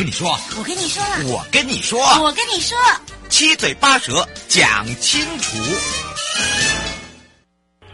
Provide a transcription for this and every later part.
跟你说，我跟你说，我跟你说，我跟你说，七嘴八舌讲清楚。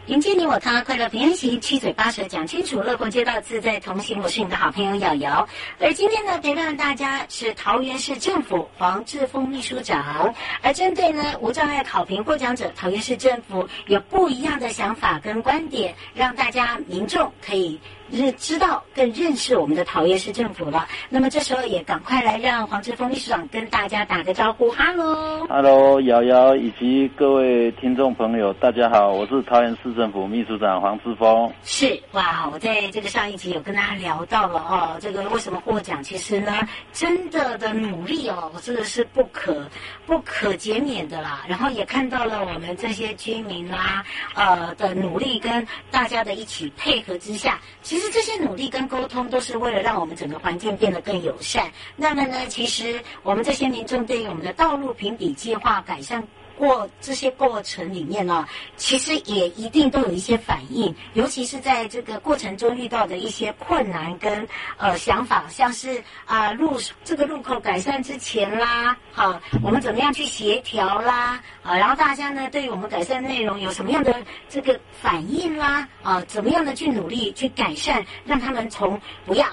迎接你我他，快乐平安行，七嘴八舌讲清楚，乐活街道自在同行。我是你的好朋友瑶瑶。而今天呢，陪伴大家是桃园市政府黄志峰秘书长。而针对呢无障碍考评获奖者，桃园市政府有不一样的想法跟观点，让大家民众可以。是知道更认识我们的桃园市政府了。那么这时候也赶快来让黄志峰秘书长跟大家打个招呼，哈喽，哈喽，瑶瑶以及各位听众朋友，大家好，我是桃园市政府秘书长黄志峰。是哇，我在这个上一集有跟大家聊到了哦，这个为什么获奖？其实呢，真的的努力哦，这个是不可不可减免的啦。然后也看到了我们这些居民啦，呃的努力跟大家的一起配合之下。其其实这些努力跟沟通都是为了让我们整个环境变得更友善。那么呢，其实我们这些民众对于我们的道路评比计划改善。过这些过程里面呢，其实也一定都有一些反应，尤其是在这个过程中遇到的一些困难跟呃想法，像是啊、路这个路口改善之前啦，好、我们怎么样去协调啦，啊，然后大家呢对于我们改善内容有什么样的这个反应啦，啊，怎么样的去努力去改善，让他们从不要。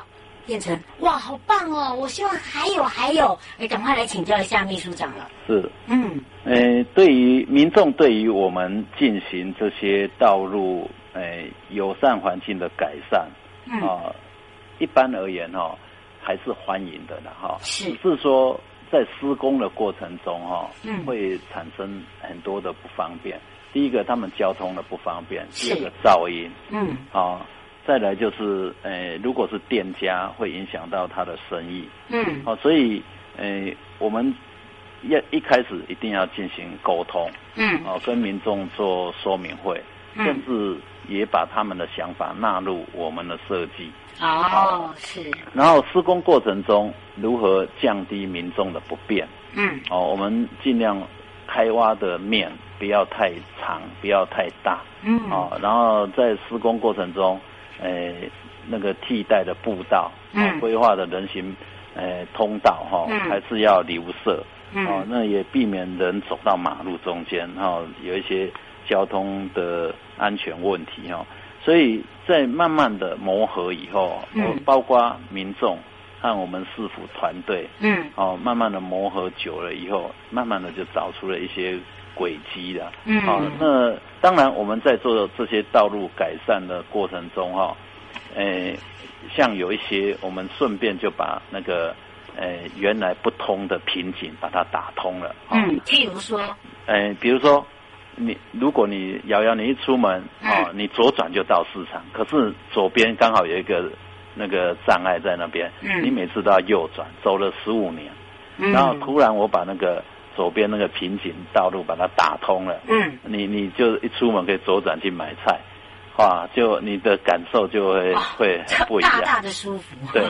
变成哇，好棒哦！我希望还有还有，哎，赶快来请教一下秘书长了。是，嗯，诶，对于民众，对于我们进行这些道路，诶，友善环境的改善，嗯，啊，一般而言哈、哦，还是欢迎的了哈。是，只是说在施工的过程中哈，嗯，会产生很多的不方便。第一个，他们交通的不方便；第二个，噪音，嗯，啊。再来就是，呃，如果是店家，会影响到他的生意。嗯。哦，所以，呃，我们要一开始一定要进行沟通。嗯。哦，跟民众做说明会，甚至也把他们的想法纳入我们的设计。哦，是。然后施工过程中如何降低民众的不便？嗯。哦，我们尽量开挖的面不要太长，不要太大。嗯。哦，然后在施工过程中。诶、呃，那个替代的步道，嗯，规划的人行，通道哈、还是要留设，嗯，哦，那也避免人走到马路中间，哈、哦，有一些交通的安全问题哈、哦，所以在慢慢的磨合以后，嗯，包括民众和我们市府团队，嗯，哦，慢慢的磨合久了以后，慢慢的就找出了一些。轨迹的，嗯，好、哦，那当然我们在做这些道路改善的过程中，哈、哦，诶，像有一些我们顺便就把那个，诶，原来不通的瓶颈把它打通了，哦、嗯，譬如说，诶，比如说你如果你瑶瑶你一出门，啊、哦，你左转就到市场，可是左边刚好有一个那个障碍在那边，嗯，你每次都要右转，走了十五年，嗯，然后突然我把那个。左边那个瓶颈道路把它打通了，嗯，你你就一出门可以左转去买菜，哇，就你的感受就会会很不一样，大大的舒服。对，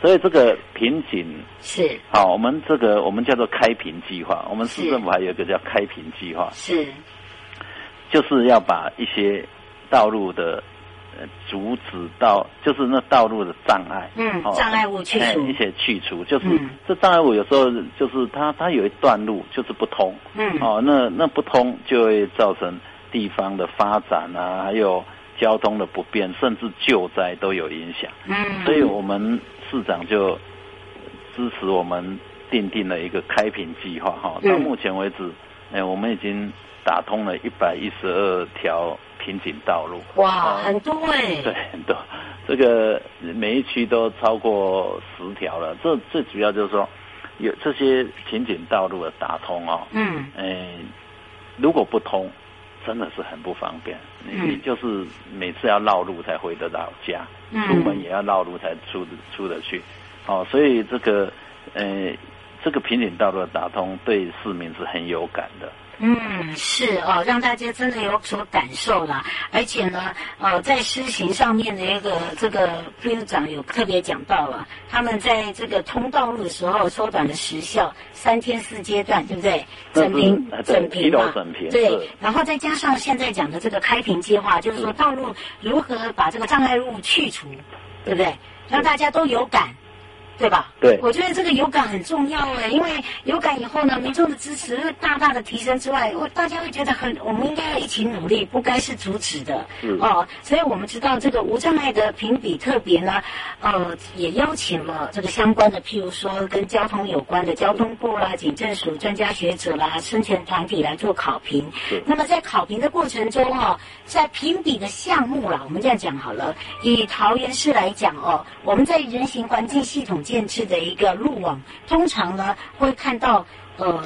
所以这个瓶颈是。好，我们这个我们叫做开瓶计划，我们市政府还有一个叫开瓶计划，是，就是要把一些道路的阻止到，就是那道路的障碍，嗯，障碍物去除，一些去除，就是、嗯、这障碍物有时候就是它它有一段路就是不通，嗯，哦，那那不通就会造成地方的发展啊，还有交通的不便，甚至救灾都有影响，嗯，所以我们市长就支持我们订定了一个开平计划，哈、嗯，到目前为止，哎，我们已经打通了一百一十二条。瓶颈道路哇，很多哎、欸，对，很多，这个每一区都超过十条了。这最主要就是说，有这些瓶颈道路的打通哦，嗯，哎，如果不通，真的是很不方便。嗯、你就是每次要绕路才回得到家，嗯、出门也要绕路才出出得去。哦，所以这个，呃，这个瓶颈道路的打通对市民是很有感的。嗯，是哦，让大家真的有所感受了。而且呢，呃，在施行上面的一个这个副院长有特别讲到了，他们在这个通道路的时候缩短了时效，三天四阶段，对不对？整平，整平嘛，整平。对，然后再加上现在讲的这个开平计划，就是说道路如何把这个障碍物去除，对不对？让大家都有感。对吧？对，我觉得这个有感很重要哎，因为有感以后呢，民众的支持会大大的提升之外，我大家会觉得很，我们应该要一起努力，不该是阻止的。嗯。哦，所以我们知道这个无障碍的评比特别呢，呃，也邀请了这个相关的，譬如说跟交通有关的交通部啦、警政署专家学者啦、生权团体来做考评。是。那么在考评的过程中哦，在评比的项目啦，我们这样讲好了，以桃园市来讲哦，我们在人行环境系统。建制的一个路网，通常呢会看到，呃，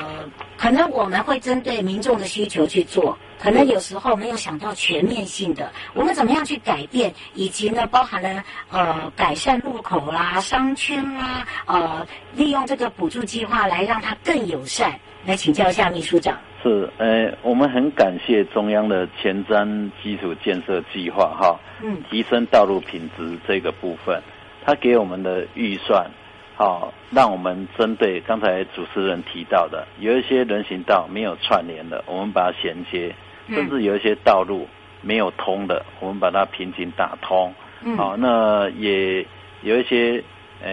可能我们会针对民众的需求去做，可能有时候没有想到全面性的，我们怎么样去改变，以及呢包含了呃改善路口啦、商圈啦，呃，利用这个补助计划来让它更友善。来请教一下秘书长。是，呃，我们很感谢中央的前瞻基础建设计划哈，嗯，提升道路品质这个部分。他给我们的预算，好，让我们针对刚才主持人提到的，有一些人行道没有串联的，我们把它衔接；甚至有一些道路没有通的，我们把它平行打通。好，那也有一些呃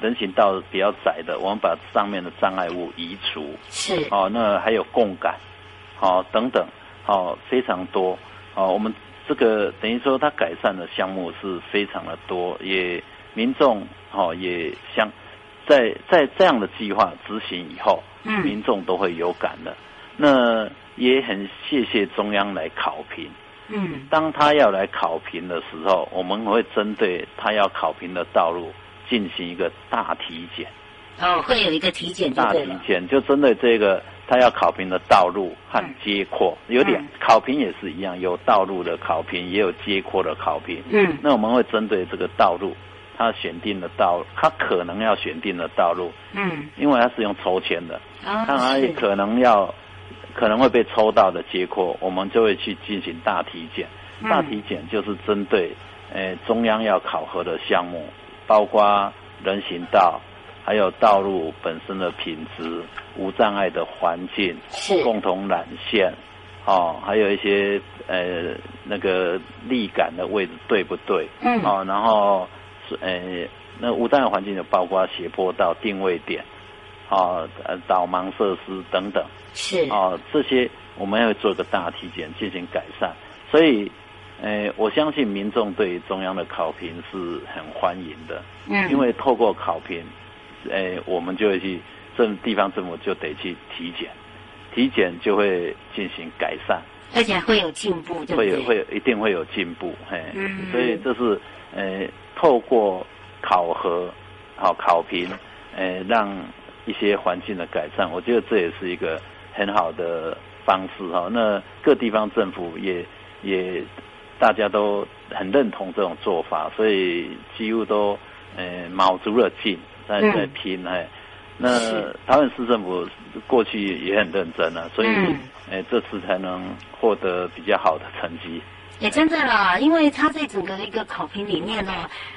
人行道比较窄的，我们把上面的障碍物移除。是。好，那还有共感，好等等，好非常多。好，我们这个等于说它改善的项目是非常的多，也。民众哦也像在在这样的计划执行以后，嗯，民众都会有感的。那也很谢谢中央来考评，嗯，当他要来考评的时候，我们会针对他要考评的道路进行一个大体检。哦，会有一个体检，大体检就针对这个他要考评的道路和街廓，嗯、有点考评也是一样，有道路的考评，也有街廓的考评。嗯，那我们会针对这个道路。他选定的道路，他可能要选定的道路，嗯，因为他是用抽签的，啊、哦，他可能要可能会被抽到的结果，我们就会去进行大体检。嗯、大体检就是针对，呃，中央要考核的项目，包括人行道，还有道路本身的品质、无障碍的环境，共同缆线，哦，还有一些呃那个立杆的位置对不对？嗯，哦，然后。呃，那无障碍环境就包括斜坡道定位点，啊，呃，导盲设施等等，是啊，这些我们要做一个大体检进行改善。所以，呃，我相信民众对于中央的考评是很欢迎的，嗯，因为透过考评，呃，我们就会去政地方政府就得去体检，体检就会进行改善，而且会有进步，对不对？会有会有一定会有进步，嘿，嗯，所以这是呃。透过考核、好考评，呃，让一些环境的改善，我觉得这也是一个很好的方式哈。那各地方政府也也大家都很认同这种做法，所以几乎都呃卯足了劲在在拼哎、嗯。那台湾市政府过去也很认真了，所以呃这次才能获得比较好的成绩。也真的啦，因为它在整个一个考评里面呢，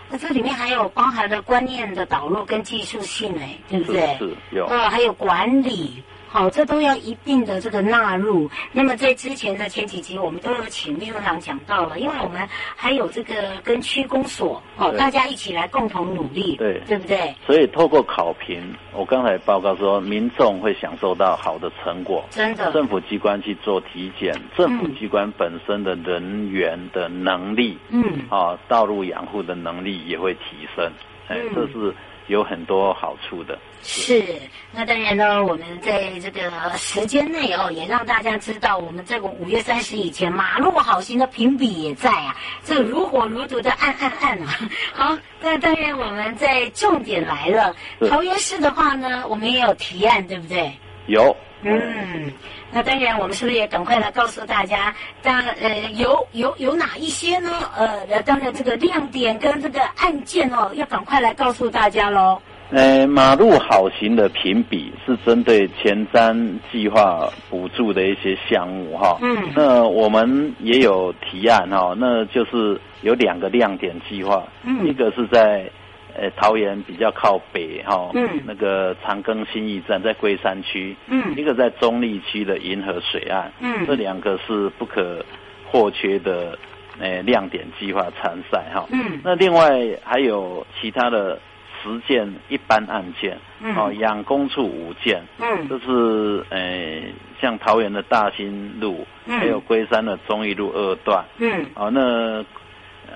那这里面还有包含了观念的导入跟技术性哎，对不对？是，是有。呃，还有管理好，这都要一并的这个纳入。那么在之前的前几集，我们都有请秘书长讲到了，因为我们还有这个跟区公所哦，大家一起来共同努力，对，对不对？所以透过考评，我刚才报告说，民众会享受到好的成果，真的。政府机关去做体检，政府机关本身的人员的能力，嗯，啊，道路养护的能力也会提升，哎，这是。有很多好处的，是。那当然呢，我们在这个时间内哦，也让大家知道，我们这个五月三十以前，马路好行的评比也在啊，这如火如荼的按按按啊。好，那当然我们在重点来了，桃园市的话呢，我们也有提案，对不对？有。嗯，那当然，我们是不是也赶快来告诉大家，当呃有有有哪一些呢？呃，当然这个亮点跟这个案件哦，要赶快来告诉大家喽。呃，马路好行的评比是针对前瞻计划补助的一些项目哈。嗯。那我们也有提案哈，那就是有两个亮点计划，嗯，一个是在。呃，桃园比较靠北哈，嗯，那个长庚新义站在龟山区，嗯，一个在中坜区的银河水岸，嗯，这两个是不可或缺的，呃，亮点计划参赛哈，嗯，那另外还有其他的十件一般案件，嗯，哦，养工处五件，嗯，就是呃，像桃园的大兴路，嗯，还有龟山的中义路二段，嗯，哦，那。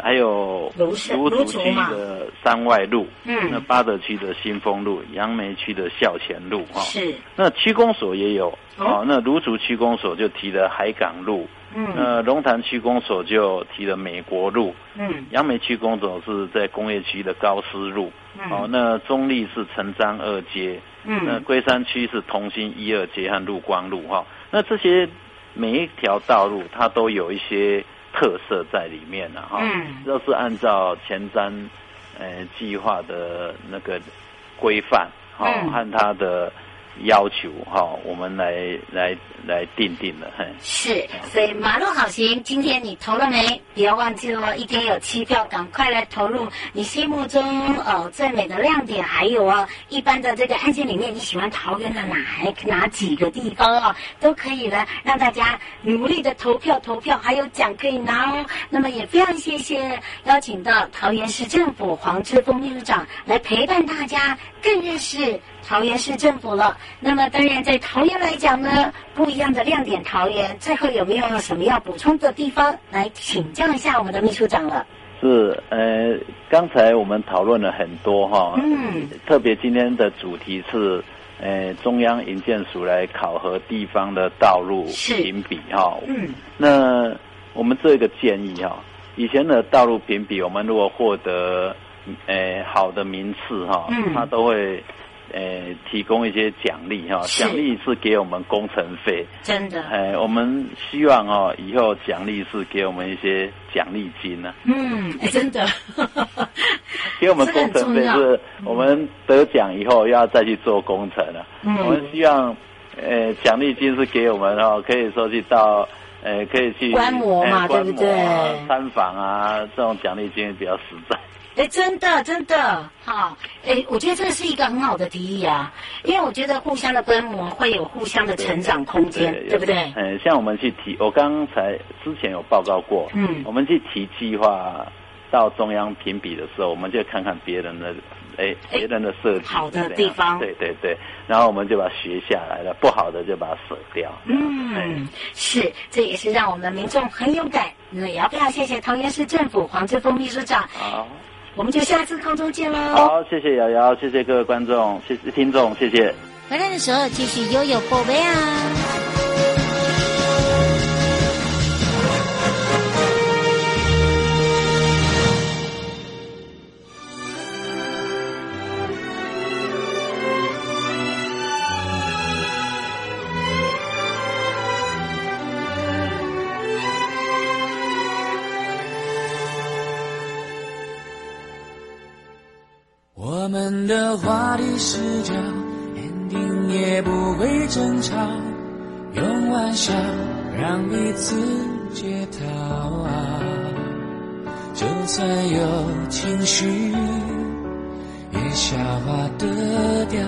还有芦竹区的山外路，嗯，那八德区的新丰路，杨梅区的孝前路，哈，是。那区公所也有，哦，那芦竹区公所就提了海港路，嗯，那龙潭区公所就提了美国路，嗯，杨梅区公所是在工业区的高斯路，嗯，哦，那中立是成章二街，嗯，那龟山区是同心一二街和陆光路，哈，那这些每一条道路它都有一些。特色在里面了哈，要是按照前瞻呃计划的那个规范哈和它的。要求哈，我们来来来定定的，嘿。是，所以马路好行，今天你投了没？不要忘记了，一天有七票，赶快来投入你心目中呃最美的亮点。还有哦，一般的这个案件里面，你喜欢桃园的哪哪几个地方哦？都可以来让大家努力的投票投票，还有奖可以拿哦。那么也非常谢谢邀请到桃园市政府黄之锋秘书长来陪伴大家，更认识。桃园市政府了，那么当然在桃园来讲呢，不一样的亮点。桃园最后有没有什么要补充的地方？来请教一下我们的秘书长了。是，呃，刚才我们讨论了很多哈，嗯，特别今天的主题是，呃，中央营建署来考核地方的道路评比哈，嗯，那我们这个建议哈，以前的道路评比，我们如果获得，呃，好的名次哈，嗯，它都会。呃，提供一些奖励哈，奖励是给我们工程费，真的。哎，我们希望哦，以后奖励是给我们一些奖励金呢。嗯，真的。给我们工程费是，我们得奖以后要再去做工程了。嗯。我们希望，呃，奖励金是给我们哦，可以说去到，呃，可以去观摩嘛，对不对？参访啊，这种奖励金比较实在。哎，真的，真的，好，哎，我觉得这是一个很好的提议啊，因为我觉得互相的观摩会有互相的成长空间，对，不对？嗯，像我们去提，我刚才之前有报告过，嗯，我们去提计划到中央评比的时候，我们就看看别人的，哎，别人的设计好的地方，对对对，然后我们就把它学下来了，不好的就把它舍掉。嗯，是，这也是让我们的民众很有感。那也要非常谢谢桃园市政府黄志峰秘书长。好。我们就下次空中见喽！好，谢谢瑶瑶，谢谢各位观众，谢谢听众，谢谢。回来的时候继续悠悠宝贝啊！的话题是这，ending 也不会争吵，用玩笑让彼此解套啊。就算有情绪，也消化得掉，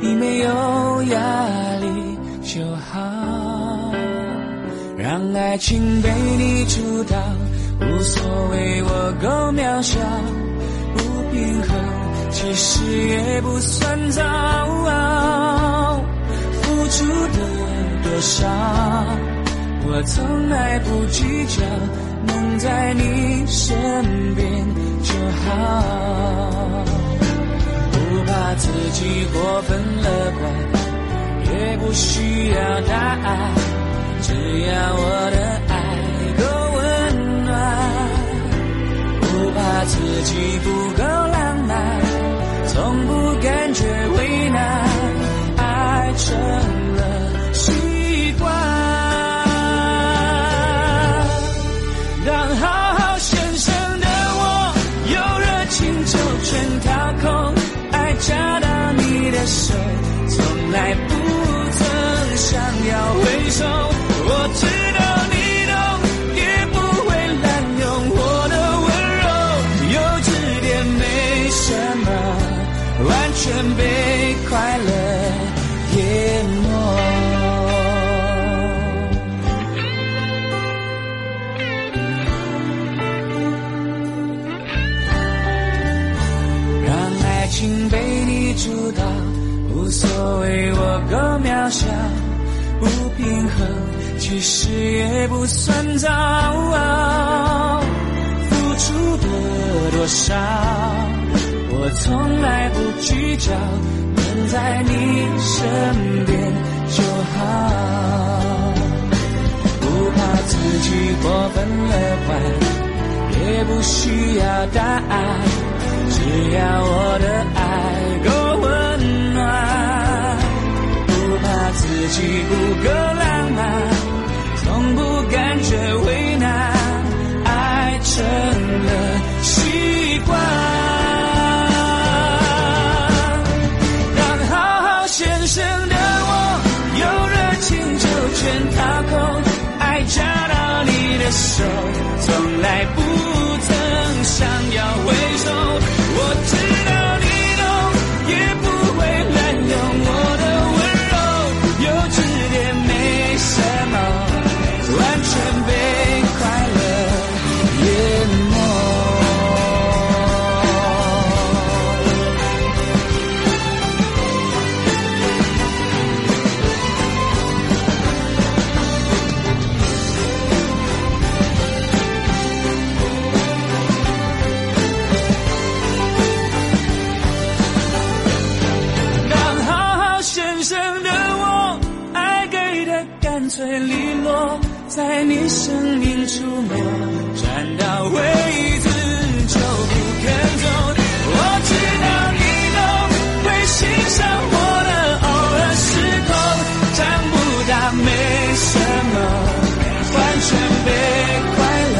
你没有压力。就好。让爱情被你主导，无所谓我够渺小，不平衡其实也不算糟，付出的多少。我从来不计较，能在你身边就好。不怕自己过分乐观，也不需要答案，只要我的爱够温暖。不怕自己不够，从不感觉为难，爱成了习惯。当好好先生的我，有热情就全掏空，爱夹到你的手，从来不曾想要回首。不算糟。付出的多少，我从来不计较，能在你身边就好。不怕自己过分乐观，也不需要答案，只要我的爱够温暖不怕自己不够浪漫，从不手，从来不曾想在你生命出没，站到位置就不肯走。我知道你都，会欣赏我的偶尔失控，长不大没什么，完全被快乐，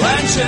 完全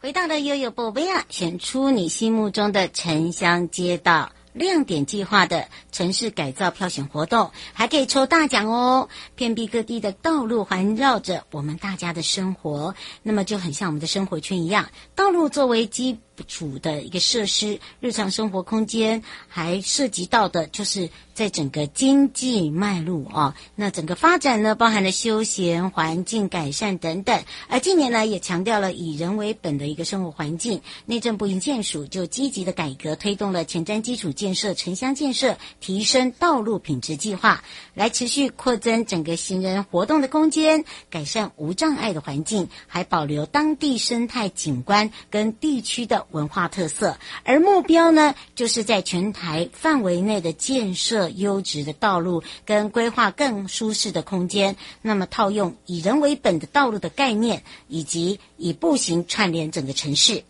回到了悠悠宝贝啊，选出你心目中的城乡街道亮点计划的城市改造票选活动，还可以抽大奖哦！遍地各地的道路环绕着我们大家的生活，那么就很像我们的生活圈一样，道路作为基础的一个设施，日常生活空间还涉及到的就是。在整个经济脉络啊，那整个发展呢，包含了休闲环境改善等等。而近年来也强调了以人为本的一个生活环境。内政部营建署就积极的改革，推动了前瞻基础建设、城乡建设、提升道路品质计划，来持续扩增整个行人活动的空间，改善无障碍的环境，还保留当地生态景观跟地区的文化特色，而目标呢，就是在全台范围内的建设优质的道路，跟规划更舒适的空间。那么，套用以人为本的道路的概念，以及以步行串联整个城市。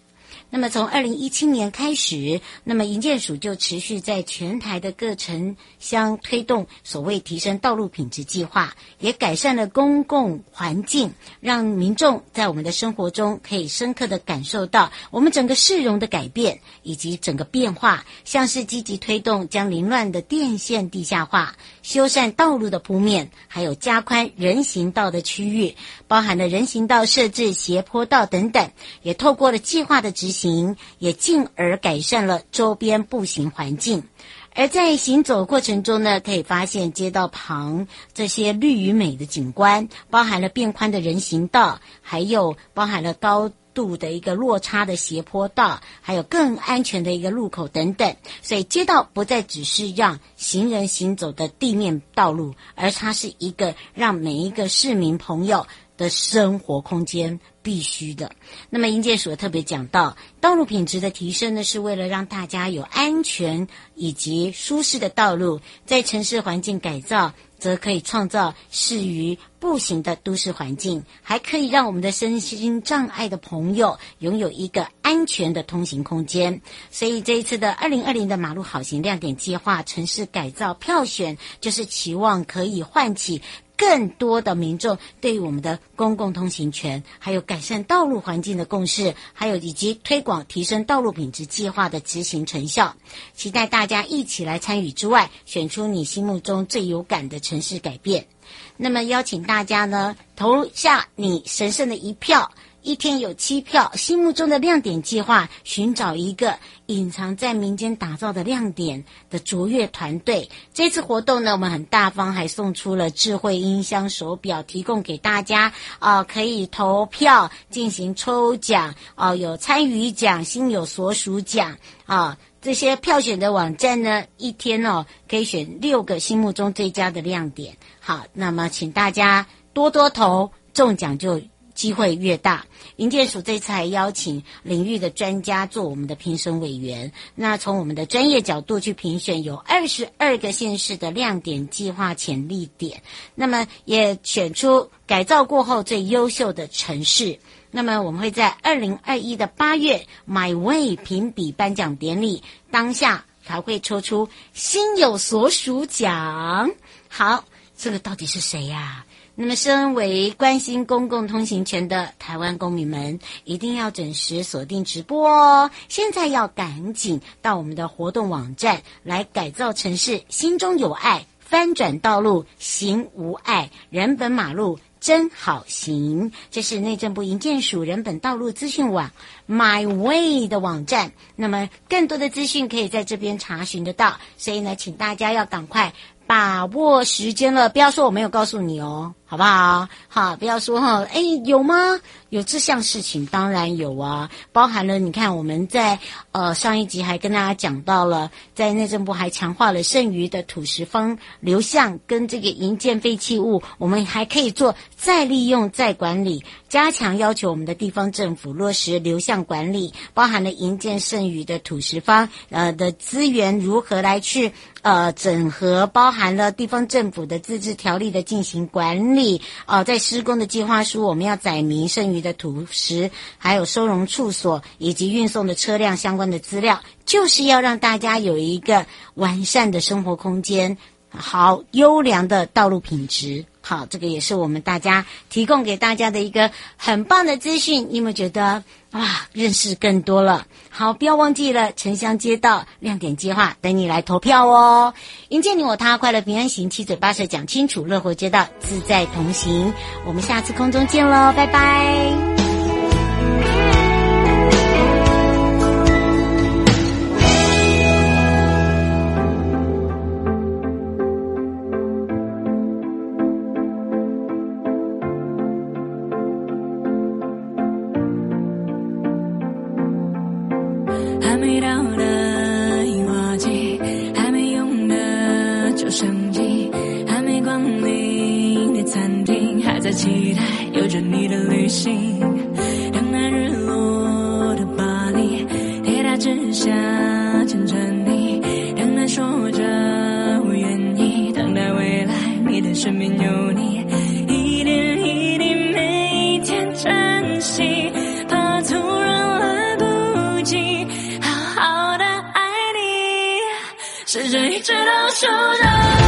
那么，从二零一七年开始，那么营建署就持续在全台的各城乡推动所谓提升道路品质计划，也改善了公共环境，让民众在我们的生活中可以深刻的感受到我们整个市容的改变以及整个变化，像是积极推动将凌乱的电线地下化。修缮道路的铺面，还有加宽人行道的区域，包含了人行道设置斜坡道等等，也透过了计划的执行，行也进而改善了周边步行环境。而在行走过程中呢，可以发现街道旁这些绿与美的景观，包含了变宽的人行道，还有包含了高。度的一个落差的斜坡道，还有更安全的一个路口等等，所以街道不再只是让行人行走的地面道路，而它是一个让每一个市民朋友的生活空间必须的。那么营建署特别讲到，道路品质的提升呢，是为了让大家有安全以及舒适的道路，在城市环境改造。则可以创造适于步行的都市环境，还可以让我们的身心障碍的朋友拥有一个安全的通行空间。所以这一次的二零二零的马路好行亮点计划城市改造票选，就是期望可以唤起。更多的民众对于我们的公共通行权，还有改善道路环境的共识，还有以及推广提升道路品质计划的执行成效，期待大家一起来参与之外，选出你心目中最有感的城市改变。那么邀请大家呢，投下你神圣的一票。一天有七票，心目中的亮点计划，寻找一个隐藏在民间打造的亮点的卓越团队。这次活动呢，我们很大方，还送出了智慧音箱手表，提供给大家啊、可以投票进行抽奖啊、有参与奖、心有所属奖啊。这些票选的网站呢，一天哦可以选六个心目中最佳的亮点。好，那么请大家多多投，中奖就。机会越大，营建署这次还邀请领域的专家做我们的评审委员。那从我们的专业角度去评选，有二十二个县市的亮点计划潜力点。那么也选出改造过后最优秀的城市。那么我们会在二零二一的八月 My Way 评比颁奖典礼当下，还会抽出心有所属奖。好，这个到底是谁呀？那么，身为关心公共通行权的台湾公民们，一定要准时锁定直播哦！现在要赶紧到我们的活动网站来改造城市，心中有爱，翻转道路行无碍，人本马路真好行。这是内政部营建署人本道路资讯网 My Way 的网站。那么，更多的资讯可以在这边查询得到。所以呢，请大家要赶快把握时间了，不要说我没有告诉你哦。好不好？好，不要说哈，哎，有吗？有这项事情，当然有啊，包含了你看，我们在呃上一集还跟大家讲到了，在内政部还强化了剩余的土石方流向跟这个营建废弃物，我们还可以做再利用、再管理，加强要求我们的地方政府落实流向管理，包含了营建剩余的土石方呃的资源如何来去呃整合，包含了地方政府的自治条例的进行管理。所以，哦，在施工的计划书，我们要载明剩余的土石，还有收容处所以及运送的车辆相关的资料，就是要让大家有一个完善的生活空间，好优良的道路品质。好，这个也是我们大家提供给大家的一个很棒的资讯。你有没有觉得哇，认识更多了？好，不要忘记了城乡街道亮点计划，等你来投票哦！迎接你我他，快乐平安行，七嘴八舌讲清楚，乐活街道自在同行。我们下次空中见喽，拜拜。直到手上